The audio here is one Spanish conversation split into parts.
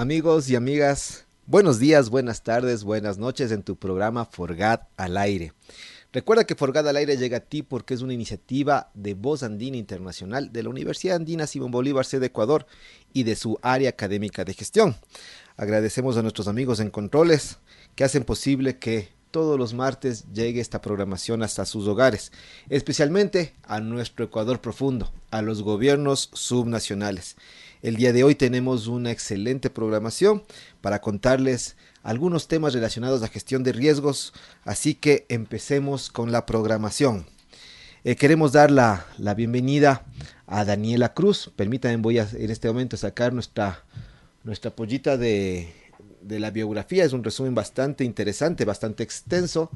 Amigos y amigas, buenos días, buenas tardes, buenas noches en tu programa Forgat al aire. Recuerda que Forgat al aire llega a ti porque es una iniciativa de Voz Andina Internacional de la Universidad Andina Simón Bolívar, sede Ecuador, y de su área académica de gestión. Agradecemos a nuestros amigos en controles que hacen posible que todos los martes llegue esta programación hasta sus hogares, especialmente a nuestro Ecuador profundo, a los gobiernos subnacionales. El día de hoy tenemos una excelente programación para contarles algunos temas relacionados a gestión de riesgos, así que empecemos con la programación. Eh, queremos dar la, bienvenida a Daniela Cruz. Permítanme, voy a en este momento sacar nuestra, nuestra pollita de, de la biografía. Es un resumen bastante interesante, bastante extenso,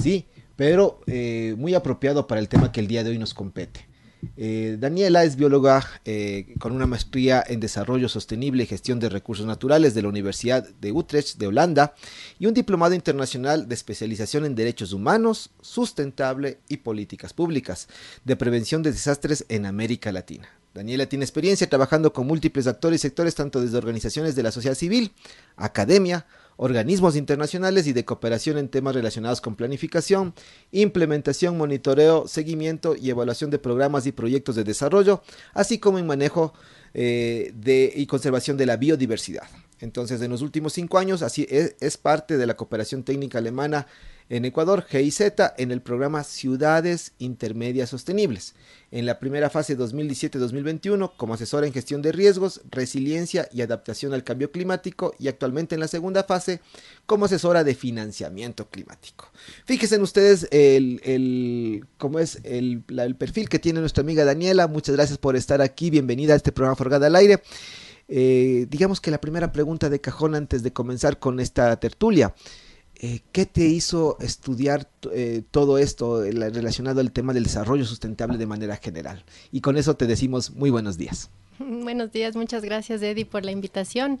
sí, pero eh, muy apropiado para el tema que el día de hoy nos compete. Eh, Daniela es bióloga eh, con una maestría en desarrollo sostenible y gestión de recursos naturales de la Universidad de Utrecht de Holanda y un diplomado internacional de especialización en derechos humanos, sustentable y políticas públicas de prevención de desastres en América Latina. Daniela tiene experiencia trabajando con múltiples actores y sectores tanto desde organizaciones de la sociedad civil, academia, organismos internacionales y de cooperación en temas relacionados con planificación, implementación, monitoreo, seguimiento y evaluación de programas y proyectos de desarrollo, así como en manejo eh, de, y conservación de la biodiversidad. Entonces, en los últimos cinco años, así es, es parte de la cooperación técnica alemana en Ecuador, GIZ, en el programa Ciudades Intermedias Sostenibles. En la primera fase 2017-2021, como asesora en gestión de riesgos, resiliencia y adaptación al cambio climático, y actualmente en la segunda fase, como asesora de financiamiento climático. Fíjense en ustedes el, cómo es el, perfil que tiene nuestra amiga Daniela. Muchas gracias por estar aquí. Bienvenida a este programa Forgada al Aire. Eh, digamos que la primera pregunta de cajón antes de comenzar con esta tertulia. Eh, ¿Qué te hizo estudiar eh, todo esto relacionado al tema del desarrollo sustentable de manera general? Y con eso te decimos muy buenos días. Buenos días, muchas gracias Eddie por la invitación.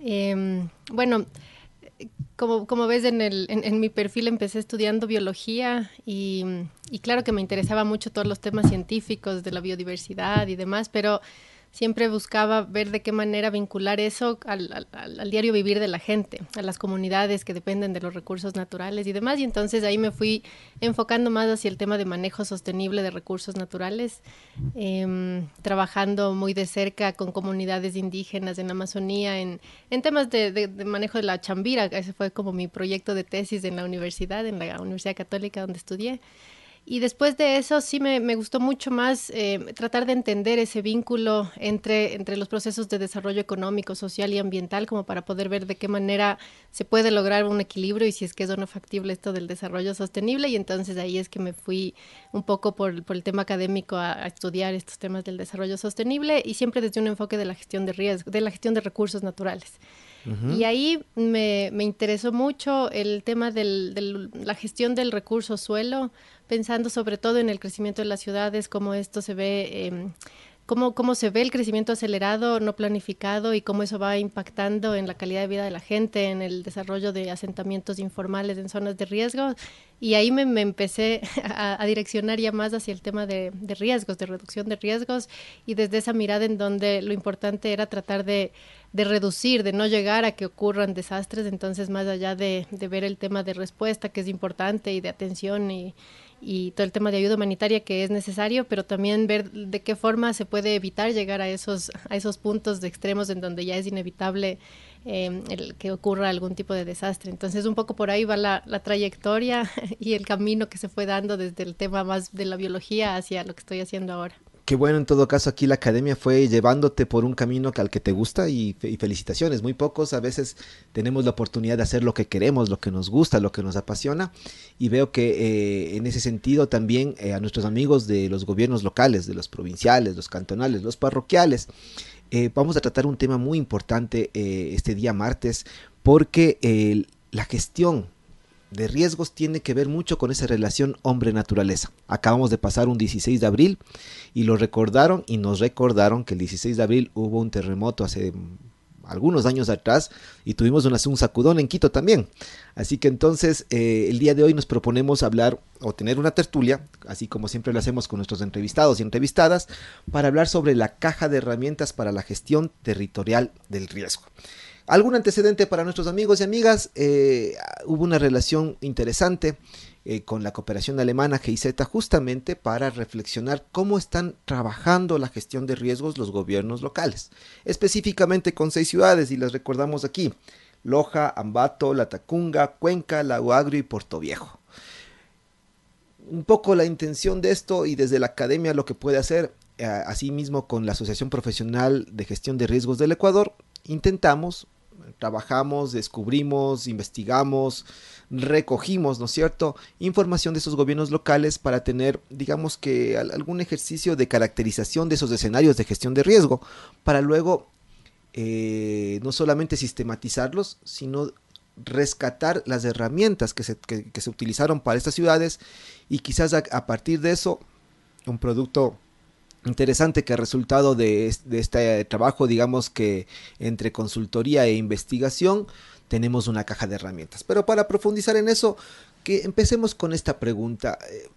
Em, bueno, como, como ves en, el, en, mi perfil empecé estudiando biología y, y claro que me interesaba mucho todos los temas científicos de la biodiversidad y demás, pero siempre buscaba ver de qué manera vincular eso al, diario vivir de la gente, a las comunidades que dependen de los recursos naturales y demás. Y entonces ahí me fui enfocando más hacia el tema de manejo sostenible de recursos naturales, em, trabajando muy de cerca con comunidades indígenas en Amazonía, en, temas de, de, manejo de la chambira. Ese fue como mi proyecto de tesis en la universidad, en la Universidad Católica donde estudié. Y después de eso sí me, me gustó mucho más eh, tratar de entender ese vínculo entre, entre los procesos de desarrollo económico, social y ambiental, como para poder ver de qué manera se puede lograr un equilibrio y si es que es o no factible esto del desarrollo sostenible. Y entonces ahí es que me fui un poco por, por el tema académico a, estudiar estos temas del desarrollo sostenible y siempre desde un enfoque de la gestión de riesgo, de la gestión de recursos naturales. Y ahí me, me, interesó mucho el tema de la gestión del recurso suelo, pensando sobre todo en el crecimiento de las ciudades, cómo esto se ve em, cómo, cómo se ve el crecimiento acelerado, no planificado y cómo eso va impactando en la calidad de vida de la gente, en el desarrollo de asentamientos informales en zonas de riesgo. Y ahí me, empecé a, direccionar ya más hacia el tema de, riesgos, de reducción de riesgos y desde esa mirada en donde lo importante era tratar de, reducir, de no llegar a que ocurran desastres, entonces más allá de, de ver el tema de respuesta que es importante y de atención y, y todo el tema de ayuda humanitaria que es necesario, pero también ver de qué forma se puede evitar llegar a esos, a esos puntos de extremos en donde ya es inevitable em, el que ocurra algún tipo de desastre. Entonces un poco por ahí va la, la trayectoria y el camino que se fue dando desde el tema más de la biología hacia lo que estoy haciendo ahora. Qué bueno, en todo caso, aquí la academia fue llevándote por un camino al que te gusta y, felicitaciones. Muy pocos a veces tenemos la oportunidad de hacer lo que queremos, lo que nos gusta, lo que nos apasiona. Y veo que eh, en ese sentido también eh, a nuestros amigos de los gobiernos locales, de los provinciales, los cantonales, los parroquiales, Eh, vamos a tratar un tema muy importante este día martes porque la gestión de riesgos tiene que ver mucho con esa relación hombre-naturaleza. Acabamos de pasar un 16 de abril y lo recordaron y nos recordaron que el 16 de abril hubo un terremoto hace algunos años atrás y tuvimos un sacudón en Quito también. Así que entonces eh, el día de hoy nos proponemos hablar o tener una tertulia, así como siempre lo hacemos con nuestros entrevistados y entrevistadas, para hablar sobre la caja de herramientas para la gestión territorial del riesgo. ¿Algún antecedente para nuestros amigos y amigas? Eh, hubo una relación interesante eh, con la cooperación alemana GIZ justamente para reflexionar cómo están trabajando la gestión de riesgos los gobiernos locales, específicamente con seis ciudades y las recordamos aquí, Loja, Ambato, La Tacunga, Cuenca, Lago Agrio y Puerto Viejo. Un poco la intención de esto y desde la academia lo que puede hacer, eh, asimismo con la Asociación Profesional de Gestión de Riesgos del Ecuador, intentamos, trabajamos, descubrimos, investigamos, recogimos, ¿no es cierto?, información de esos gobiernos locales para tener, digamos que, algún ejercicio de caracterización de esos escenarios de gestión de riesgo, para luego eh, no solamente sistematizarlos, sino rescatar las herramientas que se, se utilizaron para estas ciudades y quizás a partir de eso un producto interesante que ha resultado de, este trabajo, digamos que entre consultoría e investigación, tenemos una caja de herramientas. Pero para profundizar en eso, que empecemos con esta pregunta. Eh,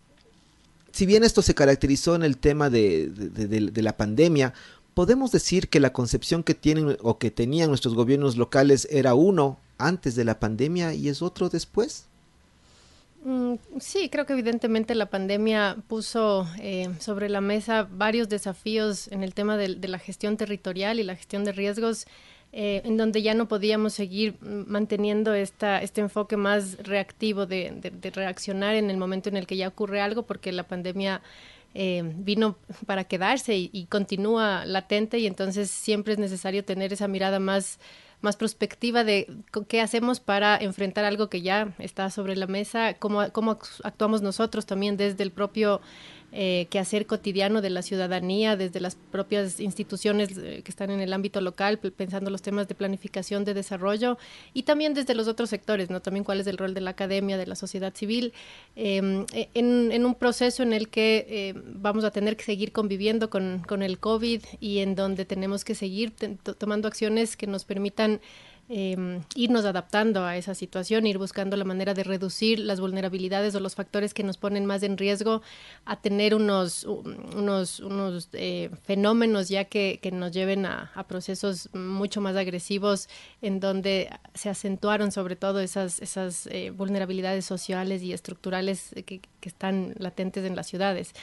si bien esto se caracterizó en el tema de, la pandemia, ¿podemos decir que la concepción que tienen o que tenían nuestros gobiernos locales era uno antes de la pandemia y es otro después? Mm, sí, creo que evidentemente la pandemia puso eh, sobre la mesa varios desafíos en el tema de, la gestión territorial y la gestión de riesgos, eh, en donde ya no podíamos seguir manteniendo esta, este enfoque más reactivo de, reaccionar en el momento en el que ya ocurre algo, porque la pandemia eh, vino para quedarse y continúa latente y entonces siempre es necesario tener esa mirada más más prospectiva de qué hacemos para enfrentar algo que ya está sobre la mesa, cómo, cómo actuamos nosotros también desde el propio eh, quehacer cotidiano de la ciudadanía, desde las propias instituciones eh, que están en el ámbito local, pensando los temas de planificación de desarrollo y también desde los otros sectores, ¿no? También cuál es el rol de la academia, de la sociedad civil, em, e, en, un proceso en el que eh, vamos a tener que seguir conviviendo con, con, el COVID y en donde tenemos que seguir tomando acciones que nos permitan eh, irnos adaptando a esa situación, ir buscando la manera de reducir las vulnerabilidades o los factores que nos ponen más en riesgo a tener unos, unos, unos eh, fenómenos ya que, que, nos lleven a, a, procesos mucho más agresivos en donde se acentuaron sobre todo esas, esas eh, vulnerabilidades sociales y estructurales que, que, están latentes en las ciudades.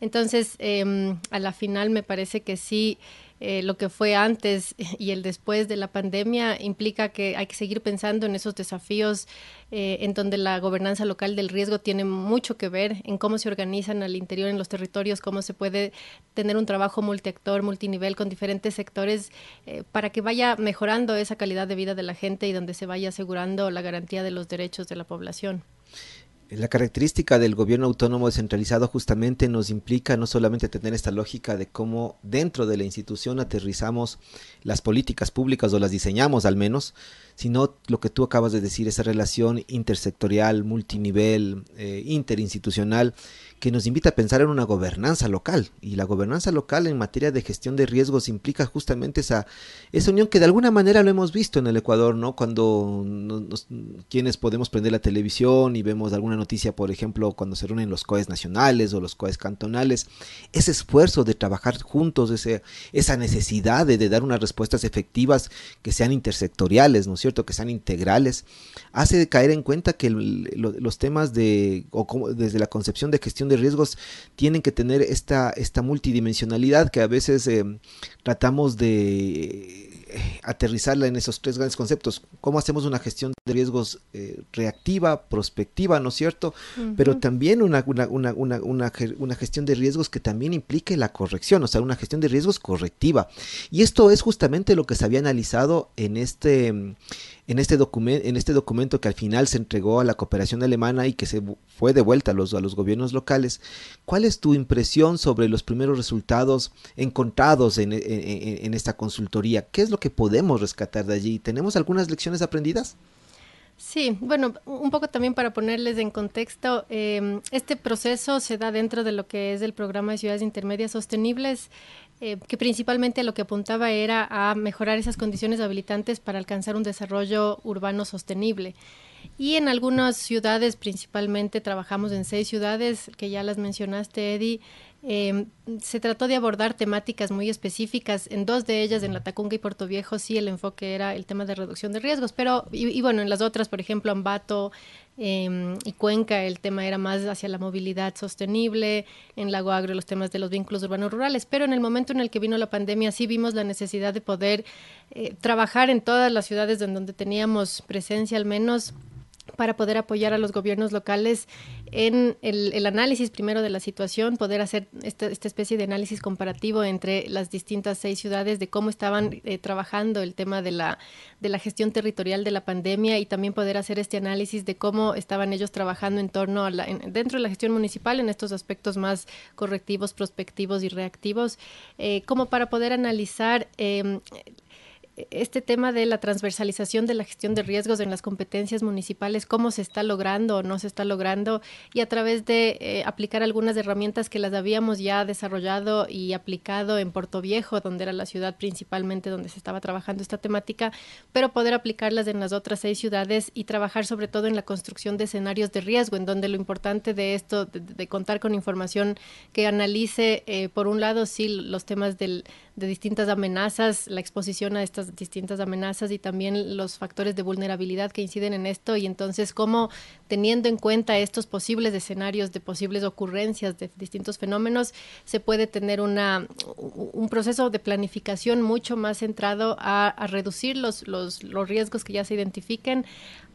Entonces, em, a la final me parece que sí. Eh, lo que fue antes y el después de la pandemia implica que hay que seguir pensando en esos desafíos eh, en donde la gobernanza local del riesgo tiene mucho que ver en cómo se organizan al interior en los territorios, cómo se puede tener un trabajo multiactor, multinivel con diferentes sectores eh, para que vaya mejorando esa calidad de vida de la gente y donde se vaya asegurando la garantía de los derechos de la población. La característica del gobierno autónomo descentralizado justamente nos implica no solamente tener esta lógica de cómo dentro de la institución aterrizamos las políticas públicas o las diseñamos al menos, sino lo que tú acabas de decir, esa relación intersectorial, multinivel, eh, interinstitucional, que nos invita a pensar en una gobernanza local. Y la gobernanza local en materia de gestión de riesgos implica justamente esa, esa unión que de alguna manera lo hemos visto en el Ecuador, ¿no? Cuando quienes podemos prender la televisión y vemos alguna noticia, por ejemplo, cuando se reúnen los COEs nacionales o los COEs cantonales, ese esfuerzo de trabajar juntos, ese, esa necesidad de, de dar unas respuestas efectivas que sean intersectoriales, ¿no es cierto? Que sean integrales, hace caer en cuenta que los temas de, o como, desde la concepción de gestión de riesgos tienen que tener esta, esta multidimensionalidad que a veces eh, tratamos de aterrizarla en esos tres grandes conceptos. ¿Cómo hacemos una gestión de riesgos eh, reactiva, prospectiva, ¿no es cierto? Pero también una, una, una, una, gestión de riesgos que también implique la corrección, o sea, una gestión de riesgos correctiva. Y esto es justamente lo que se había analizado en este en este, en este documento que al final se entregó a la cooperación alemana y que se fue de vuelta a los, a los gobiernos locales, ¿cuál es tu impresión sobre los primeros resultados encontrados en, esta consultoría? ¿Qué es lo que podemos rescatar de allí? ¿Tenemos algunas lecciones aprendidas? Sí, bueno, un poco también para ponerles en contexto, em, este proceso se da dentro de lo que es el programa de ciudades intermedias sostenibles, eh, que principalmente lo que apuntaba era a mejorar esas condiciones habilitantes para alcanzar un desarrollo urbano sostenible. Y en algunas ciudades, principalmente trabajamos en seis ciudades, que ya las mencionaste, Eddie, eh, se trató de abordar temáticas muy específicas. En dos de ellas, en La Tacunga y Puerto Viejo, sí el enfoque era el tema de reducción de riesgos, pero, y, bueno, en las otras, por ejemplo, Ambato eh, y Cuenca, el tema era más hacia la movilidad sostenible, en Lago Agrio los temas de los vínculos urbanos rurales, pero en el momento en el que vino la pandemia sí vimos la necesidad de poder eh, trabajar en todas las ciudades en donde teníamos presencia al menos para poder apoyar a los gobiernos locales en el, análisis primero de la situación, poder hacer esta, especie de análisis comparativo entre las distintas seis ciudades de cómo estaban eh, trabajando el tema de la, de la gestión territorial de la pandemia y también poder hacer este análisis de cómo estaban ellos trabajando en torno a la, dentro de la gestión municipal en estos aspectos más correctivos, prospectivos y reactivos, eh, como para poder analizar eh, este tema de la transversalización de la gestión de riesgos en las competencias municipales, cómo se está logrando o no se está logrando, y a través de eh, aplicar algunas herramientas que las habíamos ya desarrollado y aplicado en Puerto Viejo, donde era la ciudad principalmente donde se estaba trabajando esta temática, pero poder aplicarlas en las otras seis ciudades y trabajar sobre todo en la construcción de escenarios de riesgo, en donde lo importante de esto, de, contar con información que analice, eh, por un lado, sí, los temas del, de distintas amenazas, la exposición a estas distintas amenazas y también los factores de vulnerabilidad que inciden en esto y entonces cómo teniendo en cuenta estos posibles escenarios de posibles ocurrencias de distintos fenómenos se puede tener una, un proceso de planificación mucho más centrado a, a reducir los, los, los riesgos que ya se identifiquen,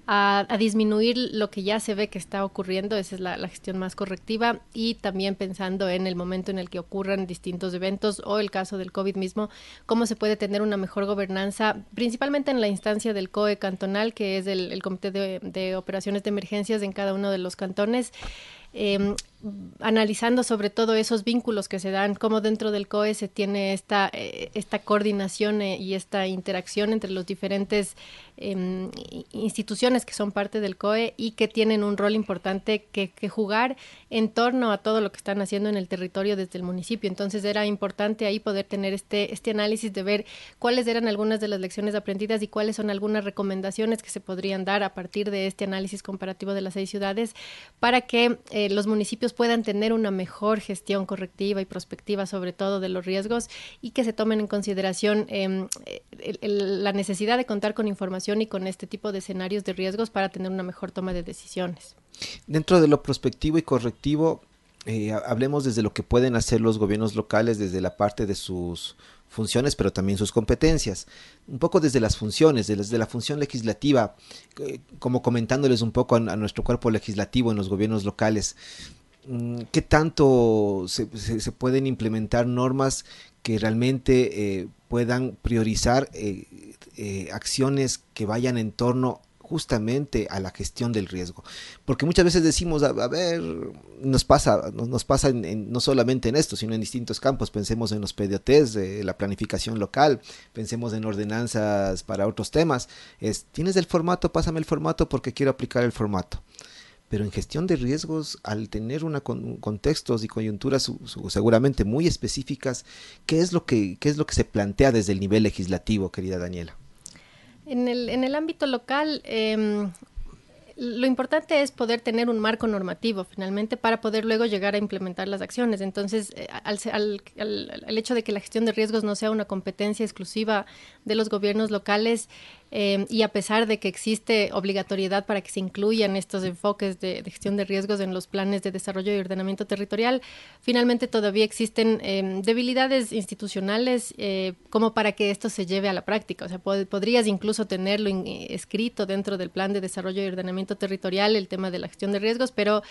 a, disminuir lo que ya se ve que está ocurriendo, esa es la, gestión más correctiva, y también pensando en el momento en el que ocurran distintos eventos o el caso del COVID mismo, cómo se puede tener una mejor gobernanza, principalmente en la instancia del COE cantonal, que es el, Comité de, Operaciones de Emergencias en cada uno de los cantones. Eh, analizando sobre todo esos vínculos que se dan, cómo dentro del COE se tiene esta, eh, esta coordinación eh, y esta interacción entre los diferentes em, instituciones que son parte del COE y que tienen un rol importante que, que, jugar en torno a todo lo que están haciendo en el territorio desde el municipio. Entonces era importante ahí poder tener este, este análisis de ver cuáles eran algunas de las lecciones aprendidas y cuáles son algunas recomendaciones que se podrían dar a partir de este análisis comparativo de las seis ciudades para que eh, los municipios puedan tener una mejor gestión correctiva y prospectiva sobre todo de los riesgos y que se tomen en consideración em, la necesidad de contar con información y con este tipo de escenarios de riesgos para tener una mejor toma de decisiones. Dentro de lo prospectivo y correctivo, eh, hablemos desde lo que pueden hacer los gobiernos locales desde la parte de sus funciones, pero también sus competencias. Un poco desde las funciones, desde la función legislativa, eh, como comentándoles un poco a, nuestro cuerpo legislativo en los gobiernos locales. Mm, ¿Qué tanto se, pueden implementar normas que realmente eh, puedan priorizar eh, acciones que vayan en torno justamente a la gestión del riesgo. Porque muchas veces decimos, a, ver, nos pasa, nos pasa no solamente en esto, sino en distintos campos. Pensemos en los PDOTs, de la planificación local, pensemos en ordenanzas para otros temas. Es, ¿tienes el formato? Pásame el formato porque quiero aplicar el formato. Pero en gestión de riesgos, al tener una contextos y coyunturas seguramente muy específicas, ¿qué es, lo que, ¿qué es lo que se plantea desde el nivel legislativo, querida Daniela? En el, en el ámbito local, eh, lo importante es poder tener un marco normativo finalmente para poder luego llegar a implementar las acciones. Entonces, eh, al, al, al, hecho de que la gestión de riesgos no sea una competencia exclusiva de los gobiernos locales eh, y a pesar de que existe obligatoriedad para que se incluyan estos enfoques de, gestión de riesgos en los planes de desarrollo y ordenamiento territorial, finalmente todavía existen eh, debilidades institucionales como para que esto se lleve a la práctica. O sea, podrías incluso tenerlo escrito dentro del plan de desarrollo y ordenamiento territorial, el tema de la gestión de riesgos, pero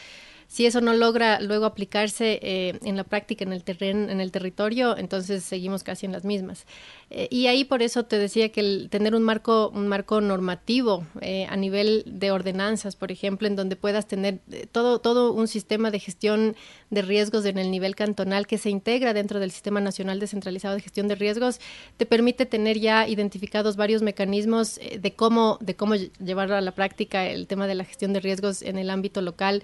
Si eso no logra luego aplicarse eh, en la práctica, en el terreno, en el territorio, entonces seguimos casi en las mismas. Eh, y ahí por eso te decía que el tener un marco, un marco normativo eh, a nivel de ordenanzas, por ejemplo, en donde puedas tener eh, todo, todo un sistema de gestión de riesgos en el nivel cantonal que se integra dentro del Sistema Nacional Descentralizado de Gestión de Riesgos, te permite tener ya identificados varios mecanismos de cómo, de cómo llevar a la práctica el tema de la gestión de riesgos en el ámbito local,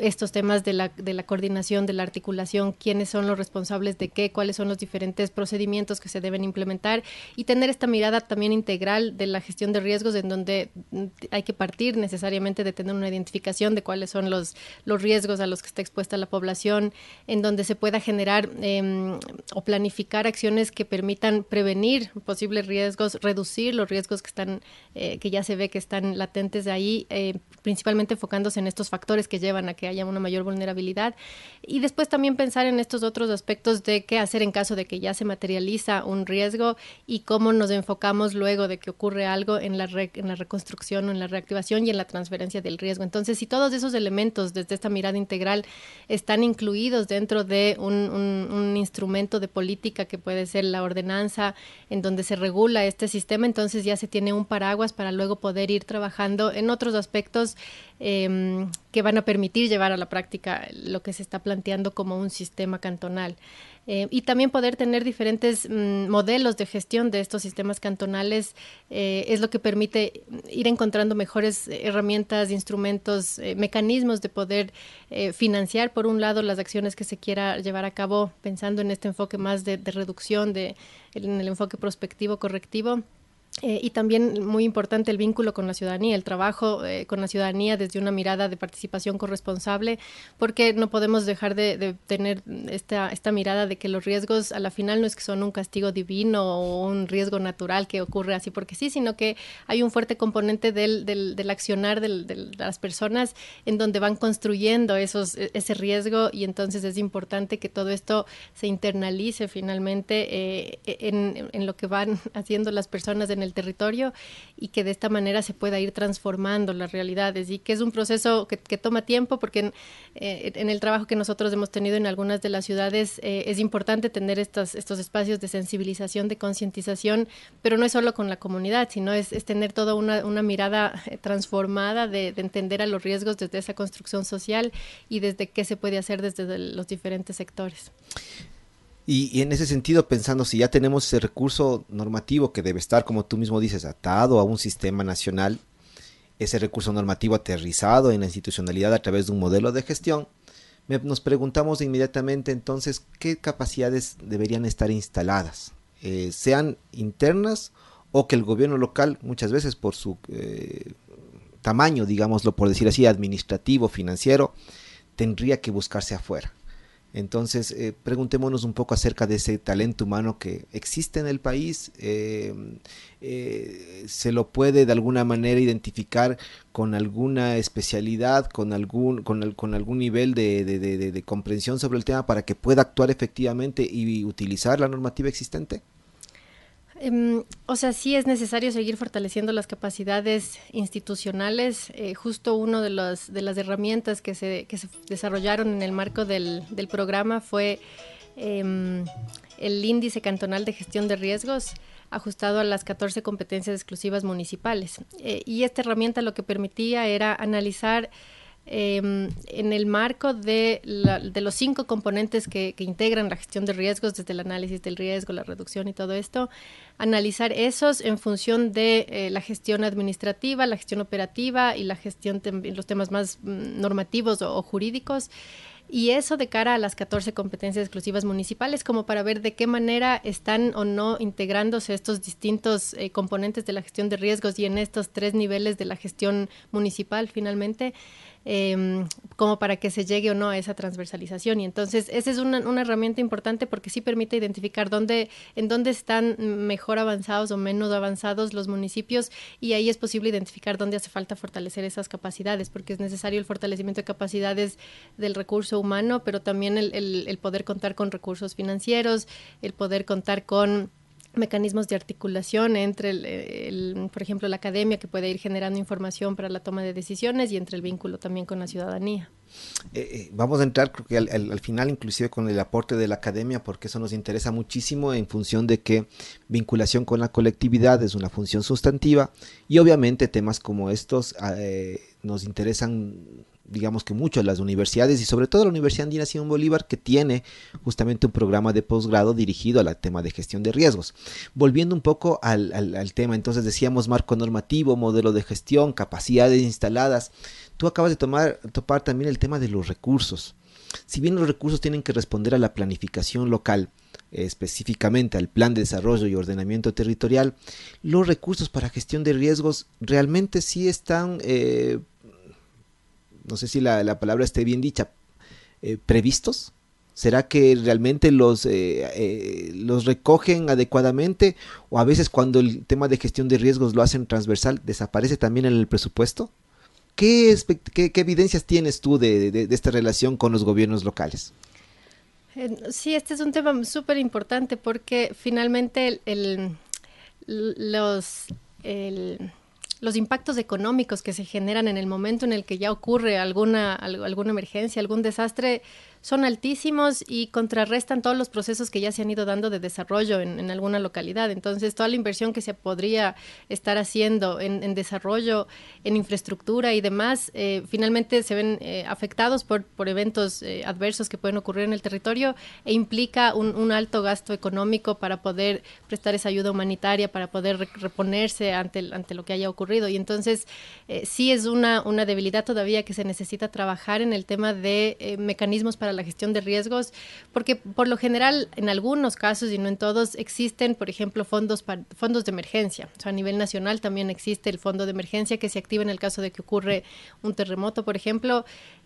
estos temas de la, de la coordinación, de la articulación, quiénes son los responsables de qué, cuáles son los diferentes procedimientos que se deben implementar y tener esta mirada también integral de la gestión de riesgos en donde hay que partir necesariamente de tener una identificación de cuáles son los, los riesgos a los que está expuesta la población, en donde se pueda generar em, o planificar acciones que permitan prevenir posibles riesgos, reducir los riesgos que están, eh, que ya se ve que están latentes de ahí, eh, principalmente enfocándose en estos factores que llevan a que haya una mayor vulnerabilidad y después también pensar en estos otros aspectos de qué hacer en caso de que ya se materializa un riesgo y cómo nos enfocamos luego de que ocurre algo en la, en la reconstrucción o en la reactivación y en la transferencia del riesgo. Entonces, si todos esos elementos desde esta mirada integral están incluidos dentro de un instrumento de política que puede ser la ordenanza en donde se regula este sistema, entonces ya se tiene un paraguas para luego poder ir trabajando en otros aspectos eh, que van a permitir llevar a la práctica lo que se está planteando como un sistema cantonal. Eh, y también poder tener diferentes mm, modelos de gestión de estos sistemas cantonales eh, es lo que permite ir encontrando mejores herramientas, instrumentos, eh, mecanismos de poder financiar, por un lado, las acciones que se quiera llevar a cabo pensando en este enfoque más de, de reducción, de, en el enfoque prospectivo, correctivo eh, y también muy importante el vínculo con la ciudadanía, el trabajo eh, con la ciudadanía desde una mirada de participación corresponsable, porque no podemos dejar de, tener esta, esta mirada de que los riesgos a la final no es que son un castigo divino o un riesgo natural que ocurre así porque sí, sino que hay un fuerte componente del, del, del accionar de las personas en donde van construyendo esos, e, ese riesgo y entonces es importante que todo esto se internalice finalmente eh, en, en lo que van haciendo las personas en el territorio y que de esta manera se pueda ir transformando las realidades y que es un proceso que, toma tiempo porque en, eh, en, el trabajo que nosotros hemos tenido en algunas de las ciudades eh, es importante tener estos, espacios de sensibilización, de concientización, pero no es solo con la comunidad, sino es, tener toda una, mirada eh, transformada de, entender a los riesgos desde esa construcción social y desde qué se puede hacer desde los diferentes sectores. Y, en ese sentido, pensando si ya tenemos ese recurso normativo que debe estar, como tú mismo dices, atado a un sistema nacional, ese recurso normativo aterrizado en la institucionalidad a través de un modelo de gestión, nos preguntamos inmediatamente entonces qué capacidades deberían estar instaladas, eh, sean internas o que el gobierno local, muchas veces por su eh, tamaño, digámoslo por decir así, administrativo, financiero, tendría que buscarse afuera. Entonces, eh, preguntémonos un poco acerca de ese talento humano que existe en el país. Eh, eh, ¿Se lo puede de alguna manera identificar con alguna especialidad, con algún, con, algún nivel de, de comprensión sobre el tema para que pueda actuar efectivamente y utilizar la normativa existente? Em, o sea, sí es necesario seguir fortaleciendo las capacidades institucionales. Eh, justo una de, de las herramientas que se, que se desarrollaron en el marco del, del programa fue em, el índice cantonal de gestión de riesgos ajustado a las 14 competencias exclusivas municipales. Eh, y esta herramienta lo que permitía era analizar Em, en el marco de, de los cinco componentes que, integran la gestión de riesgos, desde el análisis del riesgo, la reducción y todo esto, analizar esos en función de eh, la gestión administrativa, la gestión operativa y la gestión, los temas más mm, normativos o, jurídicos. Y eso de cara a las 14 competencias exclusivas municipales, como para ver de qué manera están o no integrándose estos distintos eh, componentes de la gestión de riesgos y en estos tres niveles de la gestión municipal finalmente eh, como para que se llegue o no a esa transversalización. Y entonces, esa es una, una, herramienta importante porque sí permite identificar dónde, en dónde están mejor avanzados o menos avanzados los municipios y ahí es posible identificar dónde hace falta fortalecer esas capacidades, porque es necesario el fortalecimiento de capacidades del recurso humano, pero también el, el, el poder contar con recursos financieros, el poder contar con mecanismos de articulación entre, el, por ejemplo, la academia que puede ir generando información para la toma de decisiones y entre el vínculo también con la ciudadanía. Eh, eh, vamos a entrar creo que al, final inclusive con el aporte de la academia porque eso nos interesa muchísimo en función de que vinculación con la colectividad es una función sustantiva y obviamente temas como estos eh, nos interesan digamos que mucho a las universidades y sobre todo la Universidad Andina Simón Bolívar que tiene justamente un programa de posgrado dirigido al tema de gestión de riesgos. Volviendo un poco al tema, entonces decíamos marco normativo, modelo de gestión, capacidades instaladas. Tú acabas de tomar, topar también el tema de los recursos. Si bien los recursos tienen que responder a la planificación local, específicamente al plan de desarrollo y ordenamiento territorial, los recursos para gestión de riesgos realmente sí están eh, no sé si la, palabra esté bien dicha, eh, previstos? ¿Será que realmente los, eh, los recogen adecuadamente o a veces cuando el tema de gestión de riesgos lo hacen transversal desaparece también en el presupuesto? ¿Qué, evidencias tienes tú de, esta relación con los gobiernos locales? Sí, este es un tema súper importante porque finalmente los... Los impactos económicos que se generan en el momento en el que ya ocurre alguna, alguna emergencia, algún desastre, son altísimos y contrarrestan todos los procesos que ya se han ido dando de desarrollo en, alguna localidad. Entonces, toda la inversión que se podría estar haciendo en, desarrollo, en infraestructura y demás, eh, finalmente se ven eh, afectados por, por eventos eh, adversos que pueden ocurrir en el territorio e implica un, alto gasto económico para poder prestar esa ayuda humanitaria, para poder reponerse ante, ante lo que haya ocurrido. Y entonces, sí es una, una debilidad todavía que se necesita trabajar en el tema de mecanismos para la gestión de riesgos, porque por lo general en algunos casos y no en todos existen, por ejemplo, fondos fondos de emergencia. A nivel nacional también existe el fondo de emergencia que se activa en el caso de que ocurre un terremoto, por ejemplo,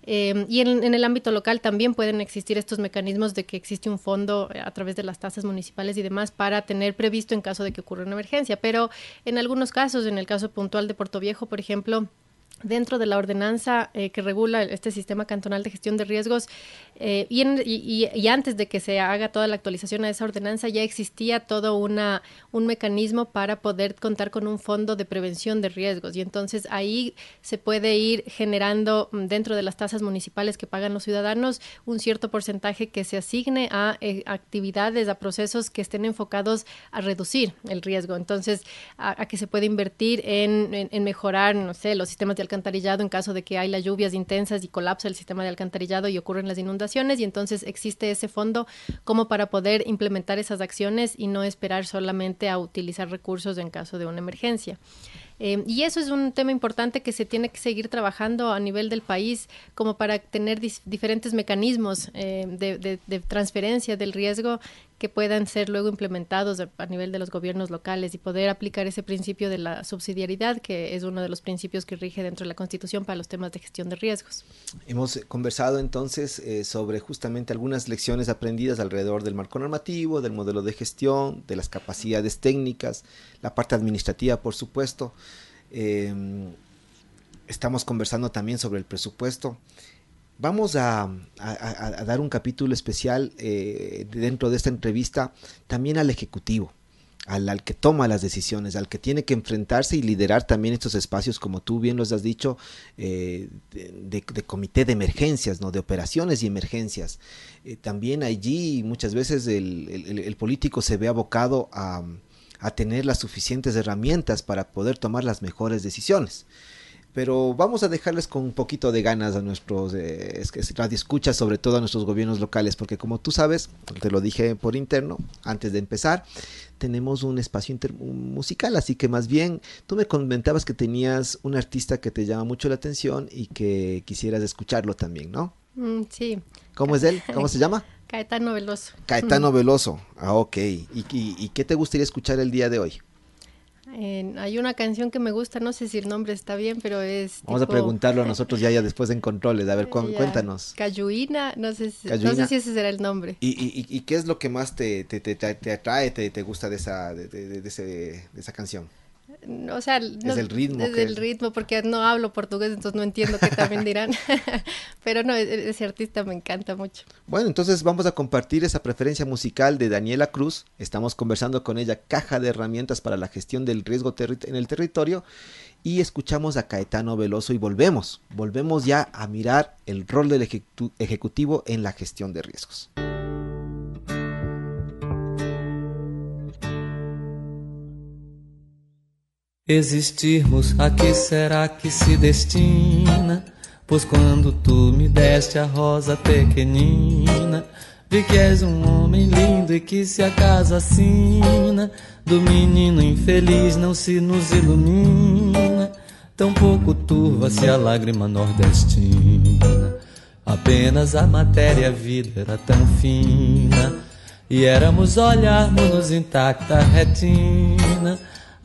eh, y en, el ámbito local también pueden existir estos mecanismos de que existe un fondo a través de las tasas municipales y demás para tener previsto en caso de que ocurra una emergencia. Pero en algunos casos, en el caso puntual de Puerto Viejo, por ejemplo, dentro de la ordenanza eh, que regula este sistema cantonal de gestión de riesgos eh, y, antes de que se haga toda la actualización a esa ordenanza ya existía todo un mecanismo para poder contar con un fondo de prevención de riesgos y entonces ahí se puede ir generando mm, dentro de las tasas municipales que pagan los ciudadanos un cierto porcentaje que se asigne a eh, actividades, a procesos que estén enfocados a reducir el riesgo. Entonces, a, que se puede invertir en, en mejorar, no sé, los sistemas de alcantarillado en caso de que hay las lluvias intensas y colapsa el sistema de alcantarillado y ocurren las inundaciones y entonces existe ese fondo como para poder implementar esas acciones y no esperar solamente a utilizar recursos en caso de una emergencia. Eh, y eso es un tema importante que se tiene que seguir trabajando a nivel del país como para tener diferentes mecanismos eh, de, transferencia del riesgo que puedan ser luego implementados a, nivel de los gobiernos locales y poder aplicar ese principio de la subsidiariedad, que es uno de los principios que rige dentro de la Constitución para los temas de gestión de riesgos. Hemos conversado entonces eh, sobre justamente algunas lecciones aprendidas alrededor del marco normativo, del modelo de gestión, de las capacidades técnicas, la parte administrativa, por supuesto. Em, estamos conversando también sobre el presupuesto. Vamos a, dar un capítulo especial eh, dentro de esta entrevista también al Ejecutivo, al, que toma las decisiones, al que tiene que enfrentarse y liderar también estos espacios, como tú bien los has dicho, eh, de, comité de emergencias, ¿no? de operaciones y emergencias. Eh, también allí muchas veces el, político se ve abocado a, a tener las suficientes herramientas para poder tomar las mejores decisiones pero vamos a dejarles con un poquito de ganas a nuestros eh, escuchas, sobre todo a nuestros gobiernos locales, porque como tú sabes, te lo dije por interno antes de empezar, tenemos un espacio musical, así que más bien tú me comentabas que tenías un artista que te llama mucho la atención y que quisieras escucharlo también, ¿no? Mm, sí. ¿Cómo es él? ¿Cómo se llama? Caetano Veloso. Caetano Veloso, ah, ok. ¿Y, y qué te gustaría escuchar el día de hoy? Hay una canción que me gusta, no sé si el nombre está bien, pero es. Vamos a preguntarlo a nosotros ya, ya después en controles. A ver, cuéntanos. Cayuina, no sé, si, no sé si ese será el nombre. ¿Y, y, y qué es lo que más te, te, te, te atrae, te, te gusta de esa, de, de, esa canción? O sea, no, es el ritmo. Es el ritmo, porque no hablo portugués, entonces no entiendo qué también dirán. Pero no, e-, ese artista me encanta mucho. Bueno, entonces vamos a compartir esa preferencia musical de Daniela Cruz. Estamos conversando con ella, caja de herramientas para la gestión del riesgo en el territorio. Y escuchamos a Caetano Veloso y volvemos, volvemos ya a mirar el rol del ejecutivo en la gestión de riesgos. Existirmos, a que será que se destina? Pois quando tu me deste a rosa pequenina, vi que és um homem lindo e que se a casa assina, do menino infeliz não se nos ilumina, tão pouco turva-se a lágrima nordestina. Apenas a matéria a vida era tão fina, e éramos olharmos-nos intacta retina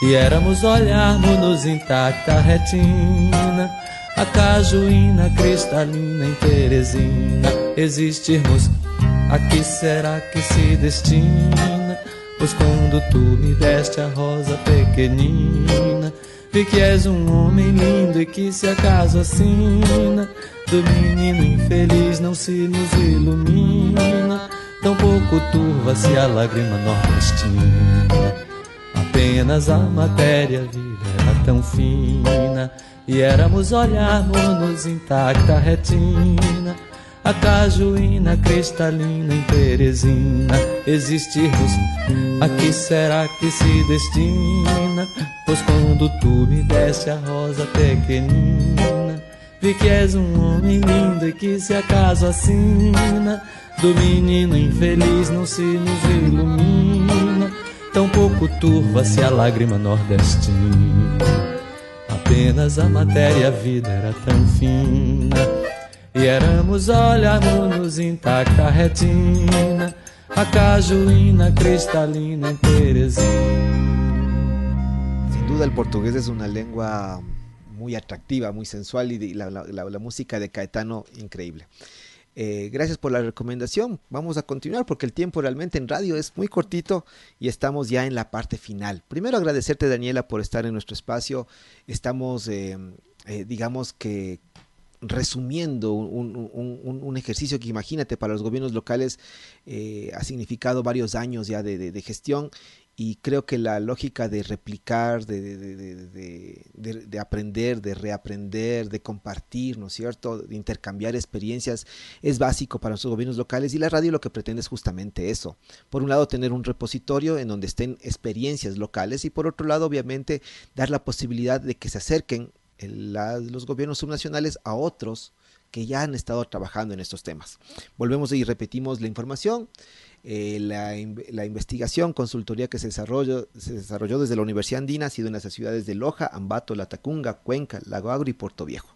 e éramos olharmos-nos intacta retina A cajuína cristalina em Teresina. Existirmos, a que será que se destina? Pois quando tu me deste a rosa pequenina Vi que és um homem lindo e que se acaso assina Do menino infeliz não se nos ilumina. Tampouco turva-se a lágrima nordestina Apenas a matéria viva era tão fina. E éramos olharmos-nos intacta retina. A cajuína cristalina em Teresina. Existirmos, a que será que se destina? Pois quando tu me deste a rosa pequenina Vi que és um homem lindo e que se acaso assina. Do menino infeliz não se nos ilumina Tão pouco turva-se a lágrima nordestina. Apenas a matéria, a vida era tão fina. E éramos olharmos intacta retina, a cajuína cristalina em Teresina. Sin duda el portugués es una lengua muy atractiva, muy sensual la, la música de Caetano increíble. Eh, gracias por la recomendación. Vamos a continuar porque el tiempo realmente en radio es muy cortito y estamos ya en la parte final. Primero agradecerte Daniela por estar en nuestro espacio. Estamos, eh, eh, digamos que resumiendo un, ejercicio que imagínate para los gobiernos locales ha significado varios años ya de gestión y creo que la lógica de replicar, de, aprender, de reaprender, de compartir, ¿no es cierto?, de intercambiar experiencias es básico para nuestros gobiernos locales y la radio lo que pretende es justamente eso. Por un lado, tener un repositorio en donde estén experiencias locales y por otro lado, obviamente, dar la posibilidad de que se acerquen los gobiernos subnacionales a otros que ya han estado trabajando en estos temas. Volvemos y repetimos la información. Eh, la, investigación, consultoría que se desarrolló, se desarrolló desde la Universidad Andina ha sido en las ciudades de Loja, Ambato, Latacunga, Cuenca, Lago Agro y Puerto Viejo.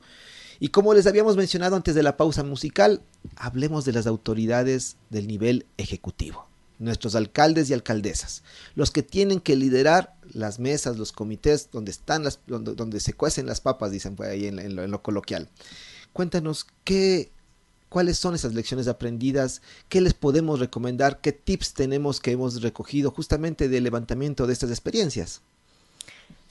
Y como les habíamos mencionado antes de la pausa musical, hablemos de las autoridades del nivel ejecutivo, nuestros alcaldes y alcaldesas, los que tienen que liderar las mesas, los comités donde están donde, se cuecen las papas, dicen ahí en lo coloquial. Cuéntanos qué cuáles son esas lecciones aprendidas, qué les podemos recomendar, qué tips tenemos que hemos recogido justamente del levantamiento de estas experiencias.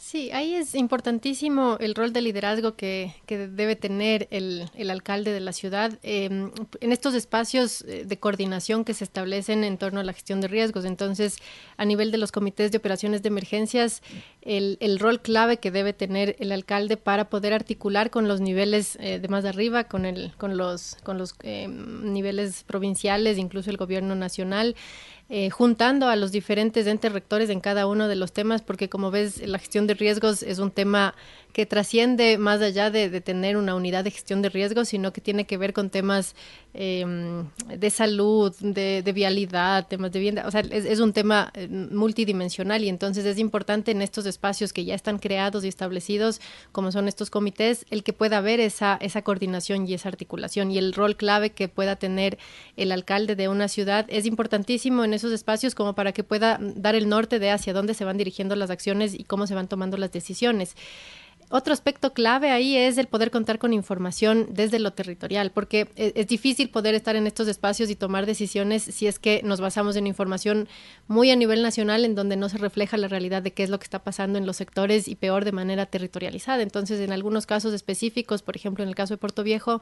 Sí, ahí es importantísimo el rol de liderazgo que, debe tener el, alcalde de la ciudad em, en estos espacios eh, de coordinación que se establecen en torno a la gestión de riesgos. Entonces, a nivel de los comités de operaciones de emergencias, el, rol clave que debe tener el alcalde para poder articular con los niveles eh, de más arriba, con, el, con los, con los em, niveles provinciales, incluso el gobierno nacional. Eh, juntando a los diferentes entes rectores en cada uno de los temas, porque como ves, la gestión de riesgos es un tema que trasciende más allá de, tener una unidad de gestión de riesgos, sino que tiene que ver con temas em, de salud, de, vialidad, temas de vivienda. O sea, es, un tema eh, multidimensional y entonces es importante en estos espacios que ya están creados y establecidos, como son estos comités, el que pueda haber esa, esa coordinación y esa articulación y el rol clave que pueda tener el alcalde de una ciudad es importantísimo en esos espacios como para que pueda dar el norte de hacia dónde se van dirigiendo las acciones y cómo se van tomando las decisiones. Otro aspecto clave ahí es el poder contar con información desde lo territorial, porque e, es, difícil poder estar en estos espacios y tomar decisiones si es que nos basamos en información muy a nivel nacional en donde no se refleja la realidad de qué es lo que está pasando en los sectores y peor de manera territorializada. Entonces, en algunos casos específicos, por ejemplo, en el caso de Puerto Viejo,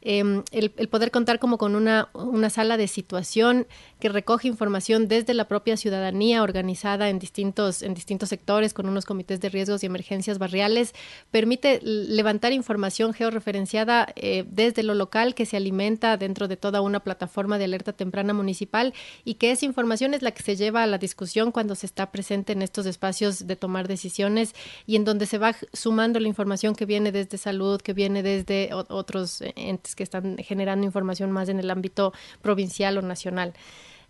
em, el, poder contar como con una, una sala de situación que recoge información desde la propia ciudadanía organizada en distintos, en distintos sectores con unos comités de riesgos y emergencias barriales permite levantar información georreferenciada eh, desde lo local que se alimenta dentro de toda una plataforma de alerta temprana municipal y que esa información es la que se lleva a la discusión cuando se está presente en estos espacios de tomar decisiones y en donde se va sumando la información que viene desde salud, que viene desde otros entes que están generando información más en el ámbito provincial o nacional.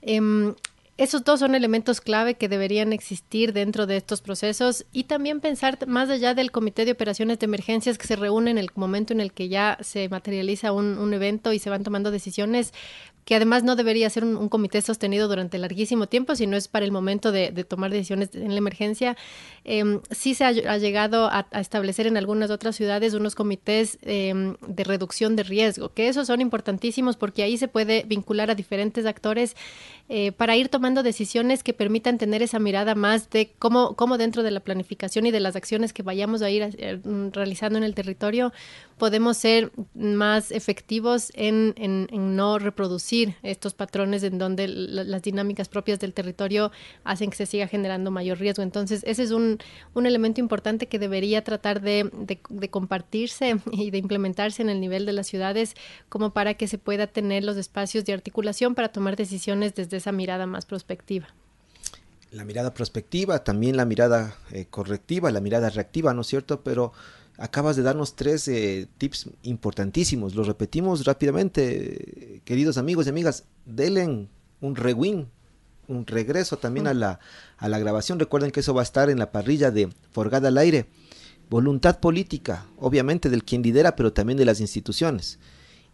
Em, esos dos son elementos clave que deberían existir dentro de estos procesos y también pensar más allá del Comité de Operaciones de Emergencias que se reúne en el momento en el que ya se materializa un, evento y se van tomando decisiones, que además no debería ser un, comité sostenido durante larguísimo tiempo, sino es para el momento de, tomar decisiones en la emergencia. Em, sí se ha, llegado a, establecer en algunas otras ciudades unos comités em, de reducción de riesgo, que esos son importantísimos porque ahí se puede vincular a diferentes actores eh, para ir tomando decisiones que permitan tener esa mirada más de cómo, cómo dentro de la planificación y de las acciones que vayamos a ir eh, realizando en el territorio podemos ser más efectivos en, no reproducir estos patrones en donde las dinámicas propias del territorio hacen que se siga generando mayor riesgo. Entonces, ese es un, elemento importante que debería tratar de, compartirse y de implementarse en el nivel de las ciudades como para que se pueda tener los espacios de articulación para tomar decisiones desde esa mirada más prospectiva la mirada prospectiva, también la mirada eh, correctiva, la mirada reactiva, ¿no es cierto? Pero acabas de darnos tres eh, tips importantísimos. Los repetimos rápidamente, queridos amigos y amigas. Denle un rewind, un regreso también a, la, a la grabación. Recuerden que eso va a estar en la parrilla de Forgada al Aire. Voluntad política, obviamente del quien lidera, pero también de las instituciones.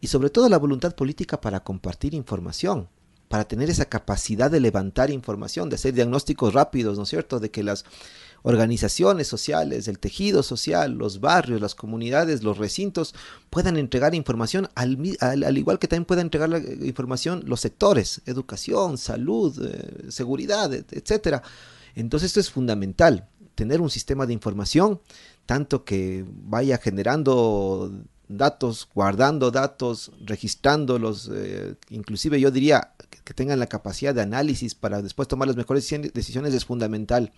Y sobre todo la voluntad política para compartir información, para tener esa capacidad de levantar información, de hacer diagnósticos rápidos, ¿no es cierto? De que las organizaciones sociales, el tejido social, los barrios, las comunidades, los recintos, puedan entregar información, al, igual que también puedan entregar la eh, información los sectores, educación, salud, eh, seguridad, etcétera. Entonces esto es fundamental, tener un sistema de información, tanto que vaya generando datos, guardando datos, registrándolos, eh, inclusive yo diría que tengan la capacidad de análisis para después tomar las mejores decisiones es fundamental.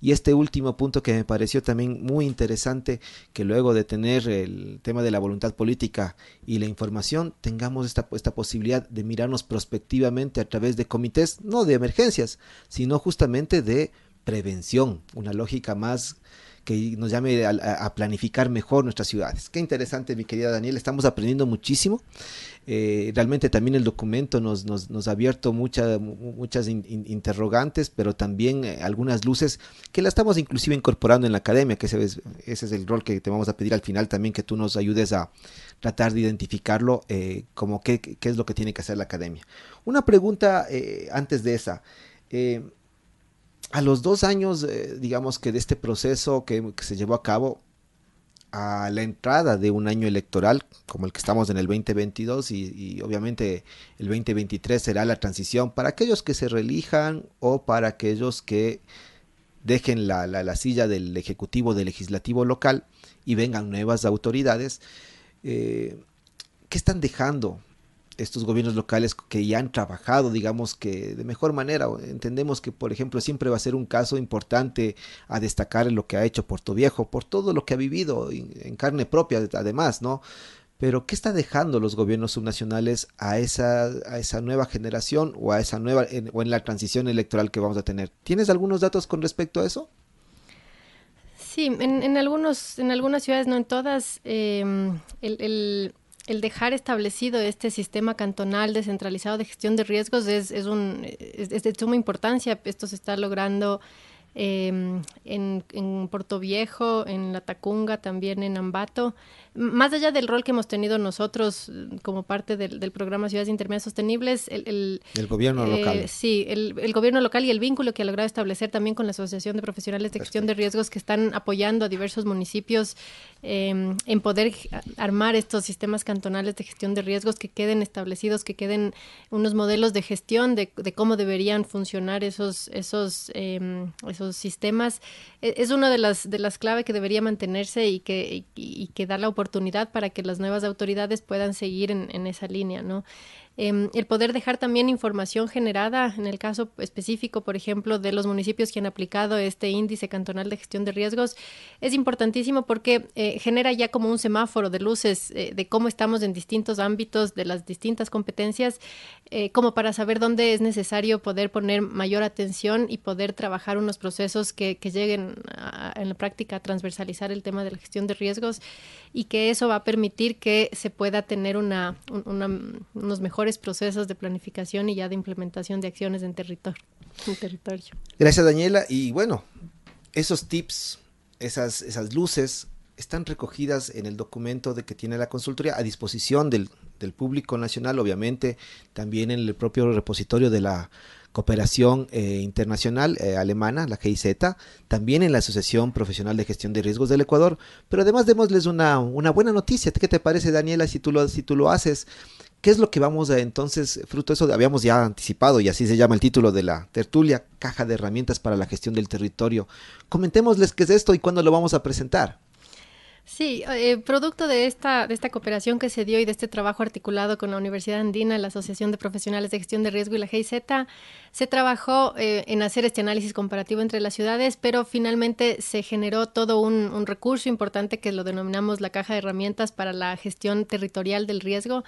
Y este último punto que me pareció también muy interesante, que luego de tener el tema de la voluntad política y la información, tengamos esta, esta posibilidad de mirarnos prospectivamente a través de comités, no de emergencias, sino justamente de prevención, una lógica más que nos llame a, planificar mejor nuestras ciudades. Qué interesante, mi querida Daniel, estamos aprendiendo muchísimo. Eh, realmente también el documento nos, nos, ha abierto muchas interrogantes, pero también eh, algunas luces que la estamos inclusive incorporando en la academia, que ese es, el rol que te vamos a pedir al final también, que tú nos ayudes a tratar de identificarlo eh, como qué, qué, es lo que tiene que hacer la academia. Una pregunta antes de esa a los dos años, eh, digamos que de este proceso que, se llevó a cabo, a la entrada de un año electoral como el que estamos en el 2022 y, obviamente el 2023 será la transición para aquellos que se reelijan o para aquellos que dejen la, la, silla del ejecutivo, del legislativo local y vengan nuevas autoridades. Eh, ¿Qué están dejando estos gobiernos locales que ya han trabajado, digamos que de mejor manera. Entendemos que, por ejemplo, siempre va a ser un caso importante a destacar lo que ha hecho Puerto Viejo, por todo lo que ha vivido en carne propia, además, ¿no? Pero, ¿qué está dejando los gobiernos subnacionales a esa, a esa nueva generación o a esa nueva, o en la transición electoral que vamos a tener? ¿Tienes algunos datos con respecto a eso? Sí, en, algunos, en algunas ciudades, no en todas, em, el, dejar establecido este sistema cantonal descentralizado de gestión de riesgos es, es, un, es de suma importancia. Esto se está logrando Em, en, en Puerto Viejo, en La Tacunga, también en Ambato. Más allá del rol que hemos tenido nosotros mm, como parte del, programa Ciudades Intermedias Sostenibles, el, el, gobierno eh, local. Sí, el, gobierno local y el vínculo que ha logrado establecer también con la Asociación de Profesionales de Gestión de Riesgos que están apoyando a diversos municipios em, en poder armar estos sistemas cantonales de gestión de riesgos que queden establecidos, que queden unos modelos de gestión de, cómo deberían funcionar esos, esos, em, esos sistemas. E, es una de las, de las claves que debería mantenerse y que, y, que da la oportunidad para que las nuevas autoridades puedan seguir en, en esa línea, ¿no? Em, el poder dejar también información generada, en el caso específico, por ejemplo, de los municipios que han aplicado este índice cantonal de gestión de riesgos, es importantísimo porque eh, genera ya como un semáforo de luces eh, de cómo estamos en distintos ámbitos, de las distintas competencias, eh, como para saber dónde es necesario poder poner mayor atención y poder trabajar unos procesos que, lleguen en la práctica a transversalizar el tema de la gestión de riesgos y que eso va a permitir que se pueda tener una, unos mejores procesos de planificación y ya de implementación de acciones en territorio. territorio. Gracias, Daniela. Y bueno, esos tips, esas, esas luces están recogidas en el documento de que tiene la consultoría a disposición del, del público nacional, obviamente, también en el propio repositorio de la cooperación eh, internacional eh, alemana, la GIZ, también en la Asociación Profesional de Gestión de Riesgos del Ecuador, pero además démosles una, una buena noticia. ¿Qué te parece, Daniela, si tú lo, si tú lo haces? ¿Qué es lo que vamos a entonces, fruto de eso, habíamos ya anticipado y así se llama el título de la tertulia, caja de herramientas para la gestión del territorio? Comentémosles qué es esto y cuándo lo vamos a presentar. Sí, eh, producto de esta, de esta cooperación que se dio y de este trabajo articulado con la Universidad Andina, la Asociación de Profesionales de Gestión de Riesgo y la GIZ, se trabajó eh, en hacer este análisis comparativo entre las ciudades, pero finalmente se generó todo un, recurso importante que lo denominamos la caja de herramientas para la gestión territorial del riesgo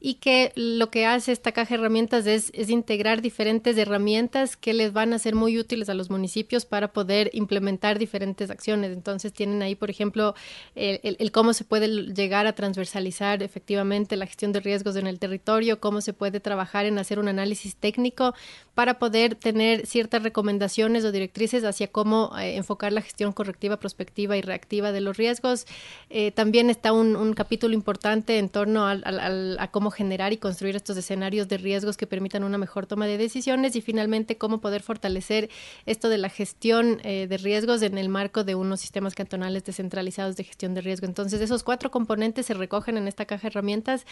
y que lo que hace esta caja de herramientas es, es integrar diferentes herramientas que les van a ser muy útiles a los municipios para poder implementar diferentes acciones. Entonces tienen ahí, por ejemplo, el, cómo se puede llegar a transversalizar efectivamente la gestión de riesgos en el territorio, cómo se puede trabajar en hacer un análisis técnico para poder tener ciertas recomendaciones o directrices hacia cómo eh, enfocar la gestión correctiva, prospectiva y reactiva de los riesgos. Eh, también está un, capítulo importante en torno a cómo generar y construir estos escenarios de riesgos que permitan una mejor toma de decisiones y finalmente cómo poder fortalecer esto de la gestión eh, de riesgos en el marco de unos sistemas cantonales descentralizados de gestión de riesgo. Entonces, esos cuatro componentes se recogen en esta caja de herramientas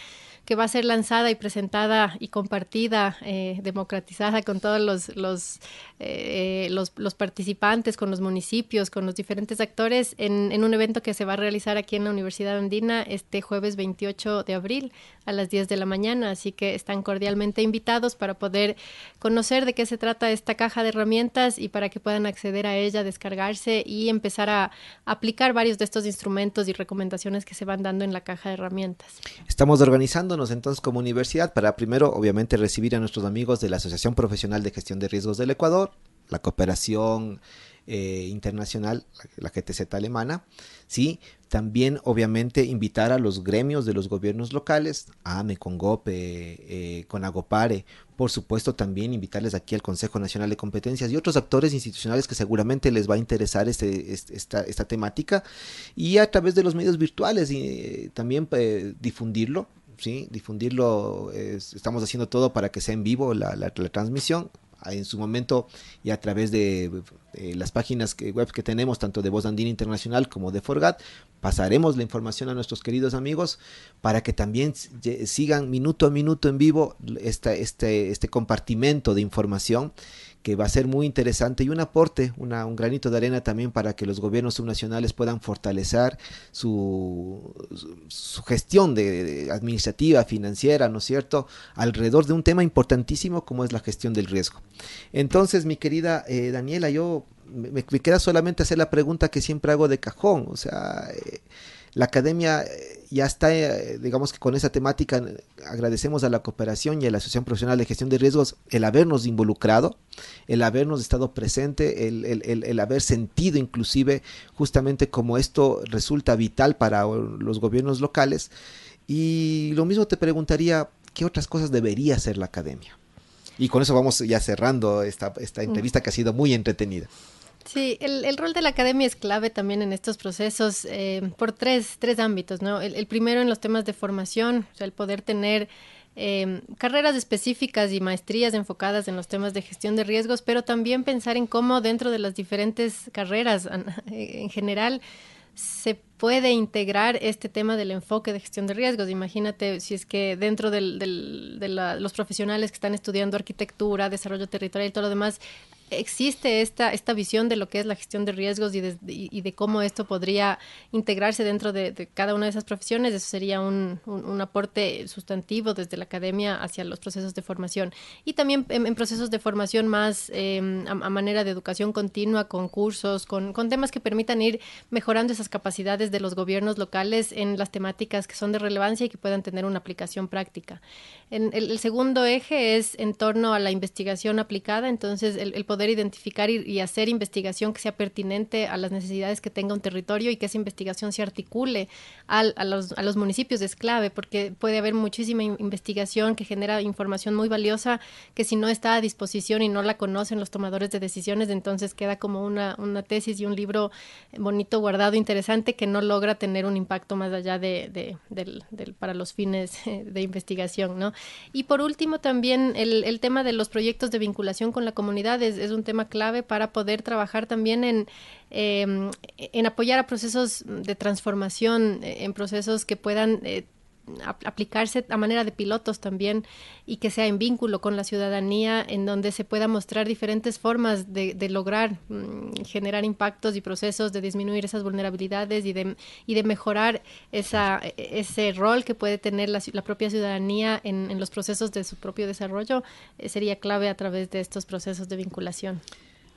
que va a ser lanzada y presentada y compartida, democratizada con todos los, los, eh, los, los, participantes, con los municipios, con los diferentes actores, en, en, un evento que se va a realizar aquí en la Universidad Andina este jueves 28 de abril a las 10 de la mañana. Así que están cordialmente invitados para poder conocer de qué se trata esta caja de herramientas y para que puedan acceder a ella, descargarse y empezar a aplicar varios de estos instrumentos y recomendaciones que se van dando en la caja de herramientas. Estamos organizándonos entonces como universidad para primero, obviamente, recibir a nuestros amigos de la Asociación Profesional de Gestión de Riesgos del Ecuador, la cooperación eh, internacional, la, GTZ alemana, ¿sí? También, obviamente, invitar a los gremios de los gobiernos locales, AME, Congope, eh, Conagopare, por supuesto, también invitarles aquí al Consejo Nacional de Competencias y otros actores institucionales que seguramente les va a interesar este, este esta, esta, temática y a través de los medios virtuales y eh, también difundirlo ¿sí? difundirlo, estamos haciendo todo para que sea en vivo la, la, transmisión en su momento y a través de, las páginas web que tenemos, tanto de Voz Andina Internacional como de Forgat, pasaremos la información a nuestros queridos amigos para que también sigan minuto a minuto en vivo esta, este, este compartimento de información que va a ser muy interesante y un aporte, una, un granito de arena también para que los gobiernos subnacionales puedan fortalecer su, su, gestión de, administrativa, financiera, ¿no es cierto?, alrededor de un tema importantísimo como es la gestión del riesgo. Entonces, mi querida eh, Daniela, yo me, queda solamente hacer la pregunta que siempre hago de cajón, o sea... Eh, La academia ya está, digamos que con esa temática, agradecemos a la cooperación y a la Asociación Profesional de Gestión de Riesgos el habernos involucrado, el habernos estado presente, el, el, el, haber sentido inclusive justamente como esto resulta vital para los gobiernos locales. Y lo mismo te preguntaría, ¿qué otras cosas debería hacer la academia? Y con eso vamos ya cerrando esta, esta entrevista que ha sido muy entretenida. Sí, el, el, rol de la academia es clave también en estos procesos eh, por tres, tres ámbitos, ¿no? El, primero en los temas de formación, o sea, el poder tener eh, carreras específicas y maestrías enfocadas en los temas de gestión de riesgos, pero también pensar en cómo dentro de las diferentes carreras en general se puede integrar este tema del enfoque de gestión de riesgos. Imagínate si es que dentro del, del, de la, los profesionales que están estudiando arquitectura, desarrollo territorial y todo lo demás, existe esta, esta visión de lo que es la gestión de riesgos y de, y de cómo esto podría integrarse dentro de, cada una de esas profesiones, eso sería un, un, aporte sustantivo desde la academia hacia los procesos de formación. Y también en, procesos de formación más em, a, manera de educación continua, con cursos, con, con temas que permitan ir mejorando esas capacidades de los gobiernos locales en las temáticas que son de relevancia y que puedan tener una aplicación práctica. En, el, segundo eje es en torno a la investigación aplicada, entonces el, el poder identificar y, hacer investigación que sea pertinente a las necesidades que tenga un territorio y que esa investigación se articule al, a, los, a, los, municipios es clave porque puede haber muchísima investigación que genera información muy valiosa que si no está a disposición y no la conocen los tomadores de decisiones, entonces queda como una, tesis y un libro bonito, guardado, interesante que no logra tener un impacto más allá de, de, para los fines de investigación. ¿no? Y por último también el, tema de los proyectos de vinculación con la comunidad es un tema clave para poder trabajar también en, em, en apoyar a procesos de transformación, en procesos que puedan eh, aplicarse a manera de pilotos también y que sea en vínculo con la ciudadanía, en donde se pueda mostrar diferentes formas de, lograr mm, generar impactos y procesos de disminuir esas vulnerabilidades y de, y de mejorar esa, ese rol que puede tener la, propia ciudadanía en, los procesos de su propio desarrollo, eh, sería clave a través de estos procesos de vinculación.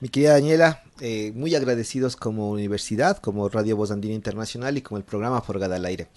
Mi querida Daniela, eh, muy agradecidos como universidad, como Radio Voz Andina Internacional y como el programa Forgada al Aire.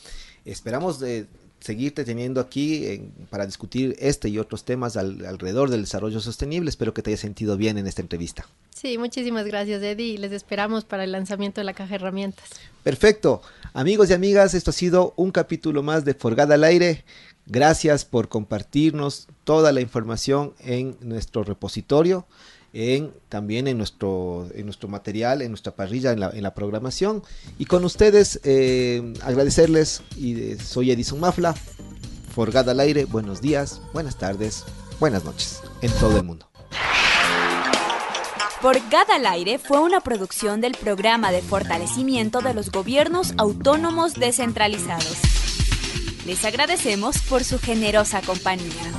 Esperamos de seguirte teniendo aquí para discutir este y otros temas alrededor del desarrollo sostenible. Espero que te hayas sentido bien en esta entrevista. Sí, muchísimas gracias Eddie les esperamos para el lanzamiento de la caja de herramientas. Perfecto. Amigos y amigas, esto ha sido un capítulo más de Forgada al Aire. Gracias por compartirnos toda la información en nuestro repositorio en, también en nuestro, en nuestro material, en nuestra parrilla, en la, en la programación. Y con ustedes eh, agradecerles, eh, soy Edison Mafla, Forgada al aire, buenos días, buenas tardes, buenas noches, en todo el mundo. Forgada al aire fue una producción del programa de fortalecimiento de los gobiernos autónomos descentralizados. Les agradecemos por su generosa compañía.